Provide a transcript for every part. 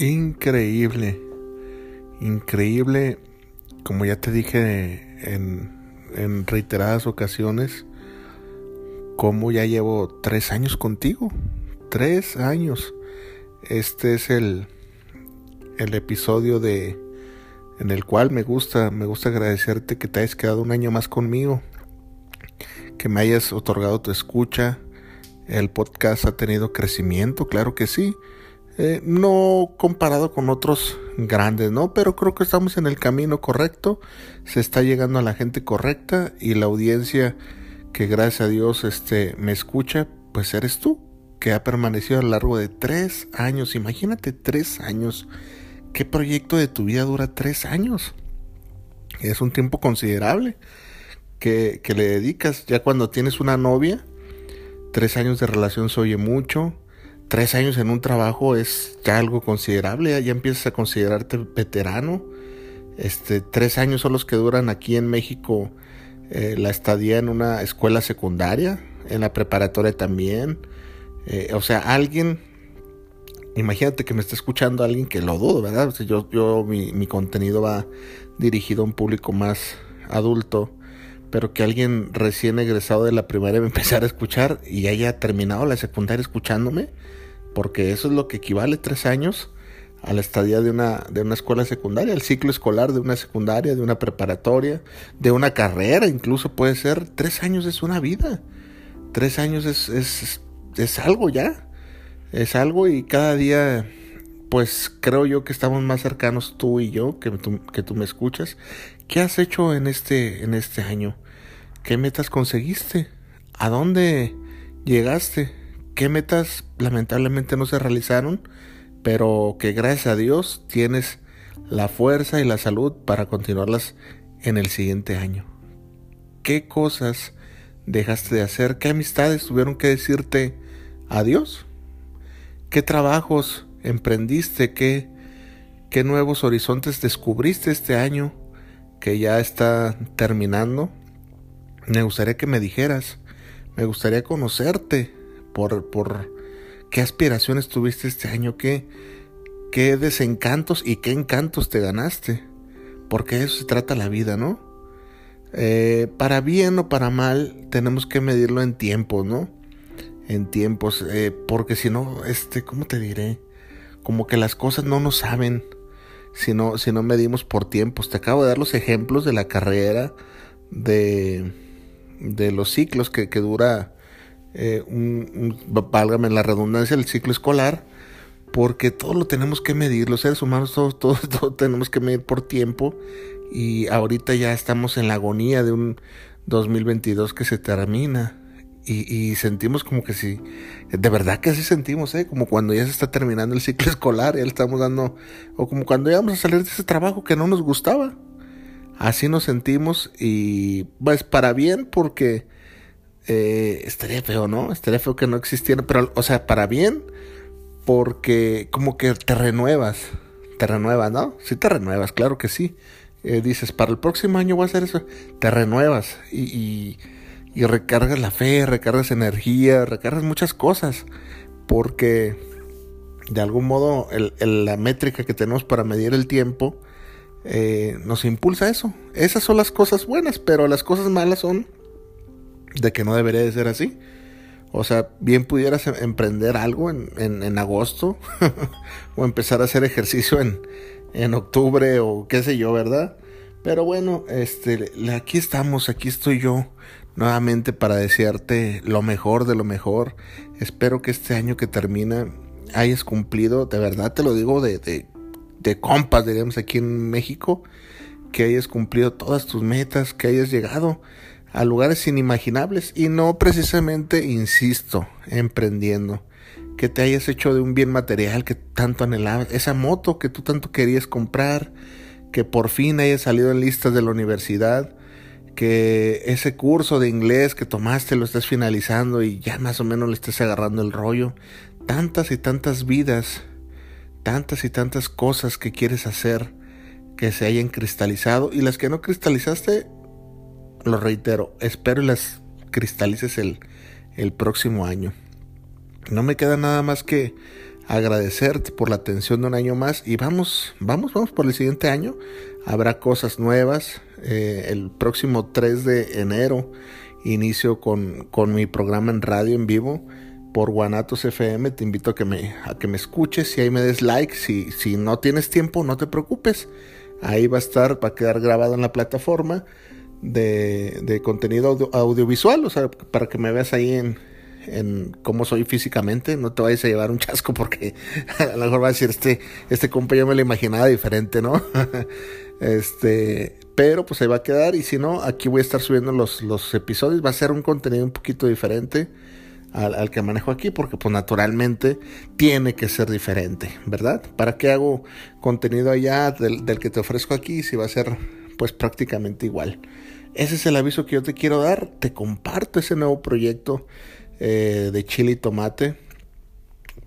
Increíble, increíble, como ya te dije en, reiteradas ocasiones, como ya llevo tres años contigo, tres años. Este es el, el episodio de en el cual me gusta, me gusta agradecerte que te hayas quedado un año más conmigo, que me hayas otorgado tu escucha. El podcast ha tenido crecimiento, claro que sí eh, no comparado con otros grandes, ¿no? Pero creo que estamos en el camino correcto, se está llegando a la gente correcta y la audiencia que gracias a Dios este, me escucha, pues eres tú, que ha permanecido a lo largo de tres años. Imagínate tres años. ¿Qué proyecto de tu vida dura tres años? Es un tiempo considerable que, que le dedicas. Ya cuando tienes una novia, tres años de relación se oye mucho tres años en un trabajo es ya algo considerable, ya empiezas a considerarte veterano. Este, tres años son los que duran aquí en México eh, la estadía en una escuela secundaria, en la preparatoria también. Eh, o sea, alguien, imagínate que me está escuchando alguien que lo dudo, ¿verdad? yo, yo mi, mi contenido va dirigido a un público más adulto pero que alguien recién egresado de la primaria me empezara a escuchar y haya terminado la secundaria escuchándome, porque eso es lo que equivale tres años a la estadía de una, de una escuela secundaria, el ciclo escolar de una secundaria, de una preparatoria, de una carrera, incluso puede ser, tres años es una vida, tres años es, es, es algo ya, es algo y cada día pues creo yo que estamos más cercanos tú y yo, que tú, que tú me escuchas. ¿Qué has hecho en este, en este año? ¿Qué metas conseguiste? ¿A dónde llegaste? Qué metas lamentablemente no se realizaron, pero que gracias a Dios tienes la fuerza y la salud para continuarlas en el siguiente año. ¿Qué cosas dejaste de hacer? ¿Qué amistades tuvieron que decirte adiós? ¿Qué trabajos emprendiste? ¿Qué, qué nuevos horizontes descubriste este año que ya está terminando? Me gustaría que me dijeras, me gustaría conocerte, por, qué aspiraciones tuviste este año, qué, qué desencantos y qué encantos te ganaste. Porque eso se trata la vida, ¿no? Eh, para bien o para mal, tenemos que medirlo en tiempos, ¿no? En tiempos, eh, porque si no, este, ¿cómo te diré? Como que las cosas no nos saben si no, si no medimos por tiempos. Te acabo de dar los ejemplos de la carrera, de, de los ciclos que, que dura eh, válgame la redundancia, el ciclo escolar, porque todo lo tenemos que medir, los seres humanos todos, todos, tenemos que medir por tiempo y ahorita ya estamos en la agonía de un 2022 que se termina. Y, sentimos como que sí, de verdad que así sentimos, ¿eh? como cuando ya se está terminando el ciclo escolar, ya estamos dando, o como cuando ya vamos a salir de ese trabajo que no nos gustaba. Así nos sentimos y pues para bien porque eh, estaría feo, ¿no? Estaría feo que no existiera, pero, o sea, para bien, porque como que te renuevas, te renuevas, ¿no? Sí te renuevas, claro que sí. Eh, dices, para el próximo año voy a hacer eso, te renuevas y, y, recargas la fe, recargas energía, recargas muchas cosas, porque de algún modo la métrica que tenemos para medir el tiempo eh, nos impulsa eso. Esas son las cosas buenas, pero las cosas malas son de que no debería de ser así. O sea, bien pudieras em, emprender algo en, en, agosto o empezar a hacer ejercicio en, en octubre o qué sé yo, ¿verdad? Pero bueno, este, aquí estamos, aquí estoy yo nuevamente para desearte lo mejor de lo mejor. Espero que este año que termina hayas cumplido, de verdad te lo digo de, de, de compas, diríamos aquí en México, que hayas cumplido todas tus metas, que hayas llegado a lugares inimaginables y no precisamente, insisto, emprendiendo. Que te hayas hecho de un bien material que tanto anhelabas, esa moto que tú tanto querías comprar, que por fin hayas salido en listas de la universidad, que ese curso de inglés que tomaste lo estés finalizando y ya más o menos le estés agarrando el rollo. Tantas y tantas vidas, tantas y tantas cosas que quieres hacer que se hayan cristalizado y las que no cristalizaste, lo reitero, espero las cristalices el, el próximo año. No me queda nada más que agradecerte por la atención de un año más y vamos, vamos, vamos por el siguiente año. Habrá cosas nuevas. Eh, el próximo 3 de enero inicio con, con, mi programa en radio en vivo por Guanatos FM. Te invito a que me, a que me escuches y ahí me des like. Si, si no tienes tiempo, no te preocupes. Ahí va a estar, va a quedar grabado en la plataforma de, contenido audiovisual, o sea, para que me veas ahí en, cómo soy físicamente, no te vayas a llevar un chasco porque a lo mejor va a decir, este, este me lo imaginaba diferente, ¿no? este, pero pues ahí va a quedar y si no, aquí voy a estar subiendo los, los episodios, va a ser un contenido un poquito diferente al, que manejo aquí porque pues naturalmente tiene que ser diferente, ¿verdad? ¿Para qué hago contenido allá del que te ofrezco aquí si va a ser pues prácticamente igual? Ese es el aviso que yo te quiero dar, te comparto ese nuevo proyecto eh, de chile y tomate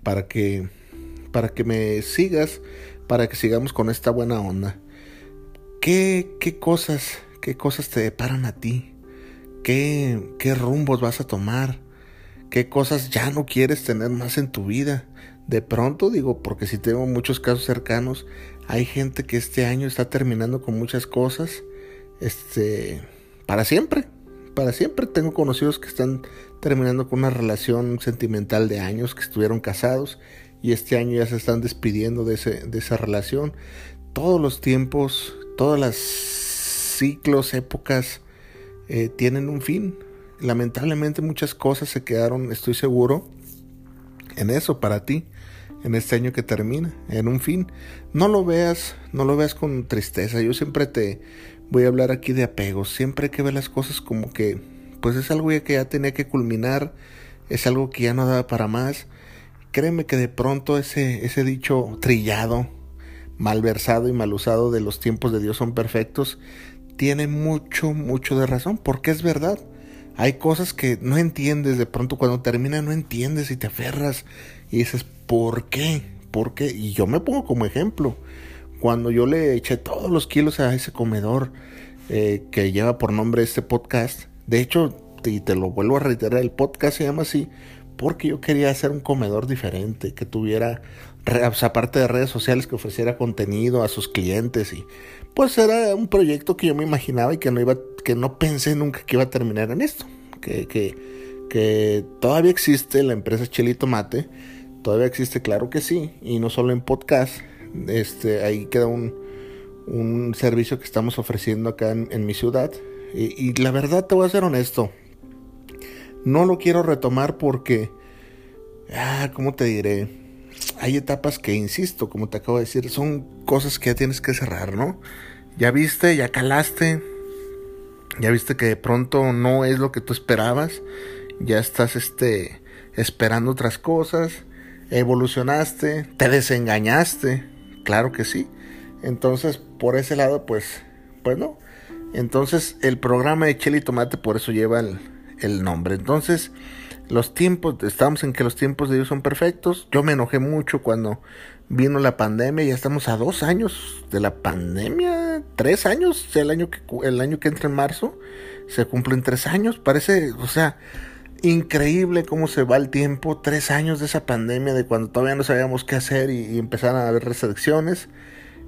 para que para que me sigas para que sigamos con esta buena onda. Qué, qué cosas qué cosas te deparan a ti qué, qué rumbos vas a tomar qué cosas ya no quieres tener más en tu vida de pronto digo porque si tengo muchos casos cercanos hay gente que este año está terminando con muchas cosas este para siempre para siempre tengo conocidos que están terminando con una relación sentimental de años, que estuvieron casados y este año ya se están despidiendo de, esa relación. Todos los tiempos, todas las ciclos, épocas eh, tienen un fin. Lamentablemente muchas cosas se quedaron, estoy seguro, en eso para ti, en este año que termina, en un fin. No lo veas, no lo veas con tristeza. Yo siempre te voy a hablar aquí de apegos. Siempre hay que ver las cosas como que, pues es algo que ya tenía que culminar, es algo que ya no daba para más. Créeme que de pronto ese, ese dicho trillado, malversado y mal usado de los tiempos de Dios son perfectos, tiene mucho, mucho de razón, porque es verdad. Hay cosas que no entiendes, de pronto cuando termina no entiendes y te aferras y dices, ¿por qué? ¿Por qué? Y yo me pongo como ejemplo cuando yo le eché todos los kilos a ese comedor eh, que lleva por nombre este podcast, de hecho, y te lo vuelvo a reiterar, el podcast se llama así porque yo quería hacer un comedor diferente, que tuviera, aparte de redes sociales, que ofreciera contenido a sus clientes y pues era un proyecto que yo me imaginaba y que no iba, que no pensé nunca que iba a terminar en esto, que, que, que todavía existe la empresa Chelito Mate, todavía existe, claro que sí, y no solo en podcast, este, ahí queda un, un servicio que estamos ofreciendo acá en, mi ciudad. Y, la verdad te voy a ser honesto. No lo quiero retomar porque, ah, ¿cómo te diré? Hay etapas que, insisto, como te acabo de decir, son cosas que ya tienes que cerrar, ¿no? Ya viste, ya calaste, ya viste que de pronto no es lo que tú esperabas, ya estás este, esperando otras cosas, evolucionaste, te desengañaste, Claro que sí. Entonces, por ese lado, pues, pues no. Entonces, el programa de Chile y Tomate, por eso lleva el, nombre. Entonces, los tiempos, estamos en que los tiempos de Dios son perfectos. Yo me enojé mucho cuando vino la pandemia. Ya estamos a dos años de la pandemia. Tres años, el año que, el año que entra en marzo. Se cumplen tres años. Parece, o sea, increíble cómo se va el tiempo, tres años de esa pandemia, de cuando todavía no sabíamos qué hacer y, empezaron a haber restricciones.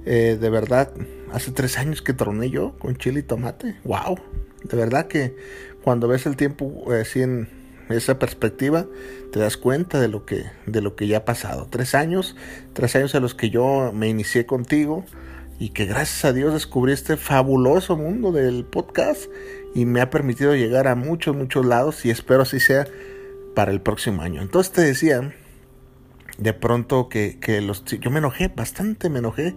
Eh, de verdad, hace tres años que troné yo con chile y tomate. ¡Wow! De verdad que cuando ves el tiempo eh, así en, esa perspectiva, te das cuenta de lo que, de lo que ya ha pasado. Tres años, tres años a los que yo me inicié contigo y que gracias a Dios descubrí este fabuloso mundo del podcast y me ha permitido llegar a muchos, muchos lados y espero así sea para el próximo año. Entonces te decía, de pronto que, que los, yo me enojé, bastante me enojé,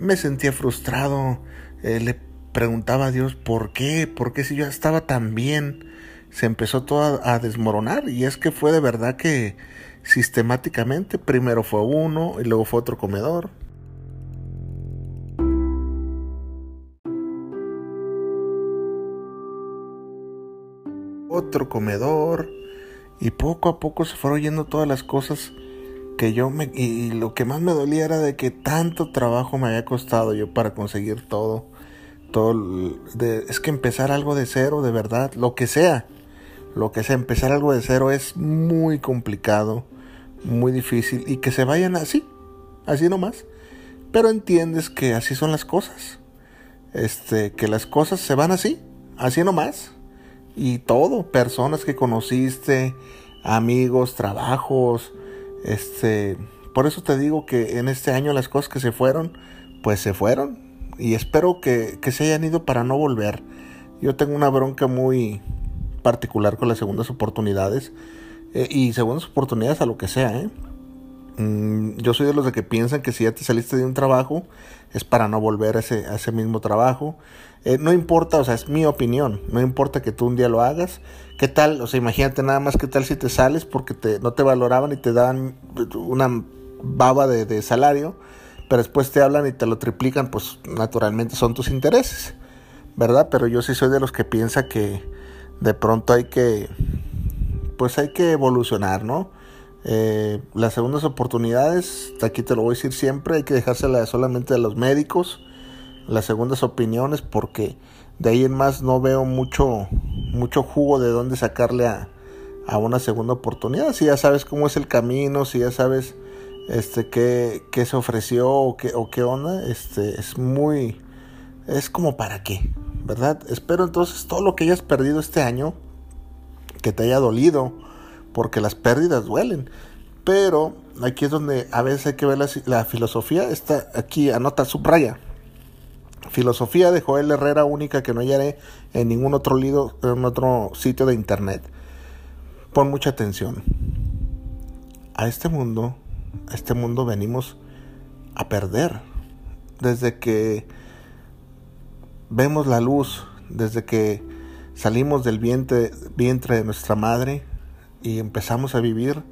me sentía frustrado, eh, le preguntaba a Dios por qué, por qué si yo estaba tan bien, se empezó todo a, a desmoronar y es que fue de verdad que sistemáticamente, primero fue uno y luego fue otro comedor, otro comedor. Y poco a poco se fueron oyendo todas las cosas que yo me y, lo que más me dolía era de que tanto trabajo me había costado yo para conseguir todo todo de, es que empezar algo de cero de verdad lo que sea lo que sea empezar algo de cero es muy complicado muy difícil y que se vayan así así nomás. Pero entiendes que así son las cosas este que las cosas se van así así nomás y todo, personas que conociste, amigos, trabajos, este, por eso te digo que en este año las cosas que se fueron, pues se fueron y espero que, que se hayan ido para no volver. Yo tengo una bronca muy particular con las segundas oportunidades eh, y segundas oportunidades a lo que sea, ¿eh? Mm, yo soy de los de que piensan que si ya te saliste de un trabajo es para no volver a ese, a ese mismo trabajo. Eh, no importa, o sea, es mi opinión, no importa que tú un día lo hagas. ¿Qué tal? O sea, imagínate nada más qué tal si te sales porque te, no te valoraban y te daban una baba de, de salario, pero después te hablan y te lo triplican, pues naturalmente son tus intereses, ¿verdad? Pero yo sí soy de los que piensa que de pronto hay que, pues hay que evolucionar, ¿no? Eh, las segundas oportunidades, aquí te lo voy a decir siempre, hay que dejárselas solamente a los médicos, las segundas opiniones, porque de ahí en más no veo mucho, mucho jugo de dónde sacarle a, a una segunda oportunidad. Si ya sabes cómo es el camino, si ya sabes este qué, qué se ofreció o qué, o qué onda, este es muy, es como para qué, ¿verdad? Espero entonces todo lo que hayas perdido este año, que te haya dolido, porque las pérdidas duelen. Pero aquí es donde a veces hay que ver la, filosofía. Está aquí, anota, subraya. Filosofía de Joel Herrera única que no hallaré en ningún otro, lido, en otro sitio de internet. Pon mucha atención. A este mundo, a este mundo venimos a perder. Desde que vemos la luz, desde que salimos del vientre, vientre de nuestra madre, y empezamos a vivir,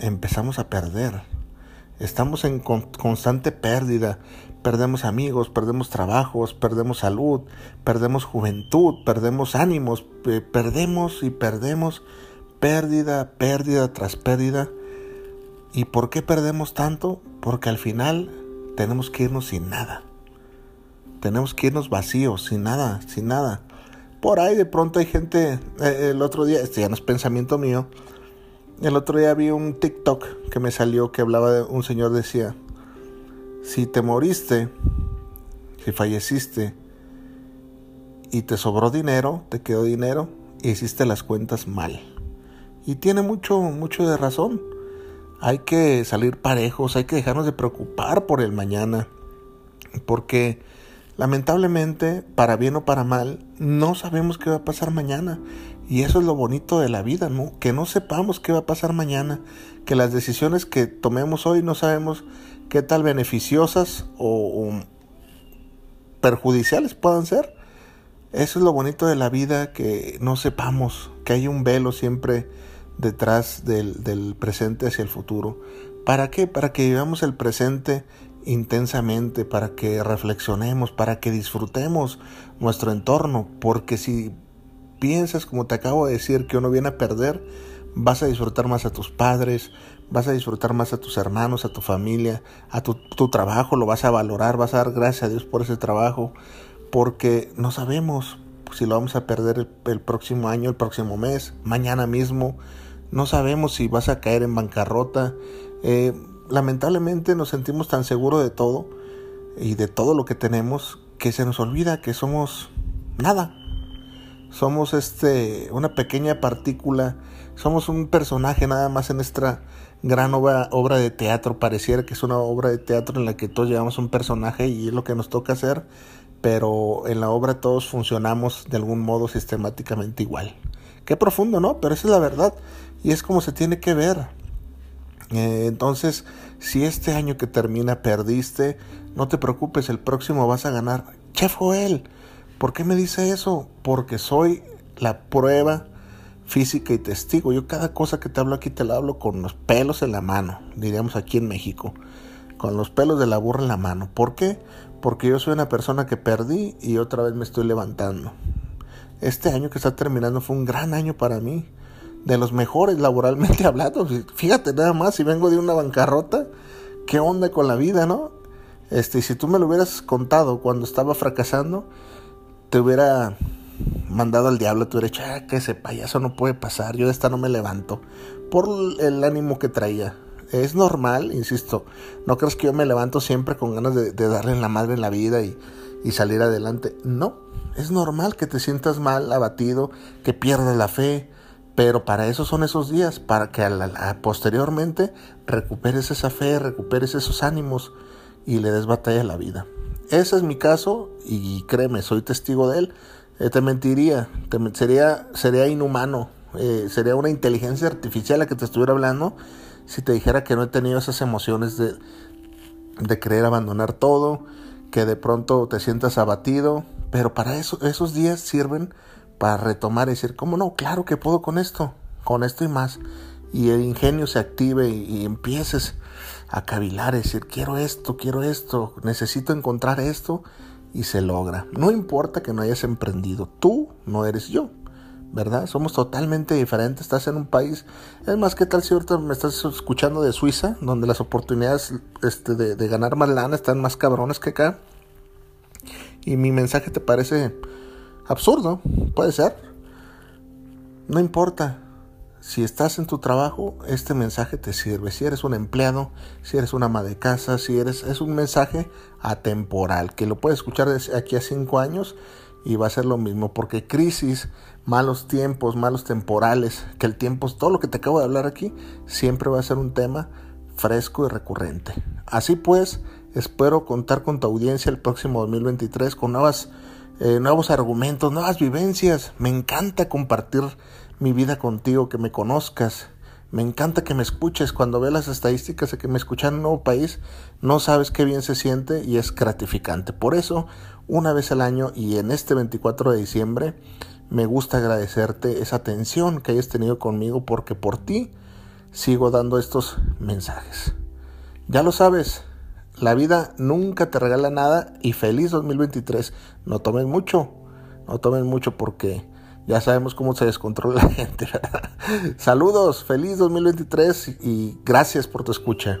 empezamos a perder. Estamos en constante pérdida. Perdemos amigos, perdemos trabajos, perdemos salud, perdemos juventud, perdemos ánimos, perdemos y perdemos pérdida, pérdida tras pérdida. ¿Y por qué perdemos tanto? Porque al final tenemos que irnos sin nada. Tenemos que irnos vacíos, sin nada, sin nada. Por ahí de pronto hay gente, eh, el otro día, este ya no es pensamiento mío, el otro día vi un TikTok que me salió que hablaba de un señor decía, si te moriste, si falleciste y te sobró dinero, te quedó dinero y hiciste las cuentas mal. Y tiene mucho, mucho de razón. Hay que salir parejos, hay que dejarnos de preocupar por el mañana. Porque lamentablemente, para bien o para mal, no sabemos qué va a pasar mañana. Y eso es lo bonito de la vida, ¿no? Que no sepamos qué va a pasar mañana, que las decisiones que tomemos hoy no sabemos qué tal beneficiosas o, perjudiciales puedan ser. Eso es lo bonito de la vida, que no sepamos, que hay un velo siempre detrás del, del presente hacia el futuro. ¿Para qué? Para que vivamos el presente intensamente, para que reflexionemos, para que disfrutemos nuestro entorno, porque si piensas, como te acabo de decir, que uno viene a perder, vas a disfrutar más a tus padres, vas a disfrutar más a tus hermanos, a tu familia, a tu, trabajo, lo vas a valorar, vas a dar gracias a Dios por ese trabajo, porque no sabemos si lo vamos a perder el, próximo año, el próximo mes, mañana mismo, no sabemos si vas a caer en bancarrota. Eh, lamentablemente nos sentimos tan seguros de todo y de todo lo que tenemos que se nos olvida que somos nada, somos este, una pequeña partícula, somos un personaje nada más en nuestra gran obra, de teatro. Pareciera que es una obra de teatro en la que todos llevamos un personaje y es lo que nos toca hacer, pero en la obra todos funcionamos de algún modo sistemáticamente igual. Qué profundo, ¿no? Pero esa es la verdad y es como se tiene que ver. Eh, entonces, si este año que termina perdiste, no te preocupes, el próximo vas a ganar. Chef Joel, ¿por qué me dice eso? Porque soy la prueba física y testigo. Yo cada cosa que te hablo aquí te la hablo con los pelos en la mano, diríamos aquí en México, con los pelos de la burra en la mano. ¿Por qué? Porque yo soy una persona que perdí y otra vez me estoy levantando. Este año que está terminando fue un gran año para mí, de los mejores laboralmente hablando. Fíjate nada más, si vengo de una bancarrota, ¿qué onda con la vida, no? Este, si tú me lo hubieras contado cuando estaba fracasando, te hubiera mandado al diablo, te hubiera dicho, ah, que ese payaso no puede pasar, yo de esta no me levanto, por el ánimo que traía. Es normal, insisto, no crees que yo me levanto siempre con ganas de, darle en la madre en la vida y, y salir adelante. No, es normal que te sientas mal, abatido, que pierdas la fe, pero para eso son esos días, para que posteriormente recuperes esa fe, recuperes esos ánimos y le des batalla a la vida. Ese es mi caso y créeme, soy testigo de él. Eh, te mentiría, sería, sería inhumano, eh, sería una inteligencia artificial la que te estuviera hablando si te dijera que no he tenido esas emociones de, de querer abandonar todo, que de pronto te sientas abatido, pero para eso esos días sirven para retomar y decir, ¿cómo no? Claro que puedo con esto, con esto y más. Y el ingenio se active y, y empieces a cavilar, decir, quiero esto, quiero esto, necesito encontrar esto y se logra. No importa que no hayas emprendido, tú no eres yo. ¿verdad? Somos totalmente diferentes. Estás en un país. Es más, ¿qué tal si ahorita me estás escuchando de Suiza, donde las oportunidades este, de, de, ganar más lana están más cabrones que acá? Y mi mensaje te parece absurdo, puede ser. No importa. Si estás en tu trabajo, este mensaje te sirve. Si eres un empleado, si eres una ama de casa, si eres, es un mensaje atemporal, que lo puedes escuchar desde aquí a cinco años y va a ser lo mismo, porque crisis, malos tiempos, malos temporales, que el tiempo, todo lo que te acabo de hablar aquí, siempre va a ser un tema fresco y recurrente. Así pues, espero contar con tu audiencia el próximo 2023 con nuevas, eh, nuevos argumentos, nuevas vivencias. Me encanta compartir mi vida contigo, que me conozcas. Me encanta que me escuches. Cuando ve las estadísticas de que me escuchan en un nuevo país, no sabes qué bien se siente y es gratificante. Por eso, una vez al año y en este 24 de diciembre, me gusta agradecerte esa atención que hayas tenido conmigo porque por ti sigo dando estos mensajes. Ya lo sabes, la vida nunca te regala nada y feliz 2023. No tomen mucho, no tomen mucho porque ya sabemos cómo se descontrola la gente. Saludos, feliz 2023 y gracias por tu escucha.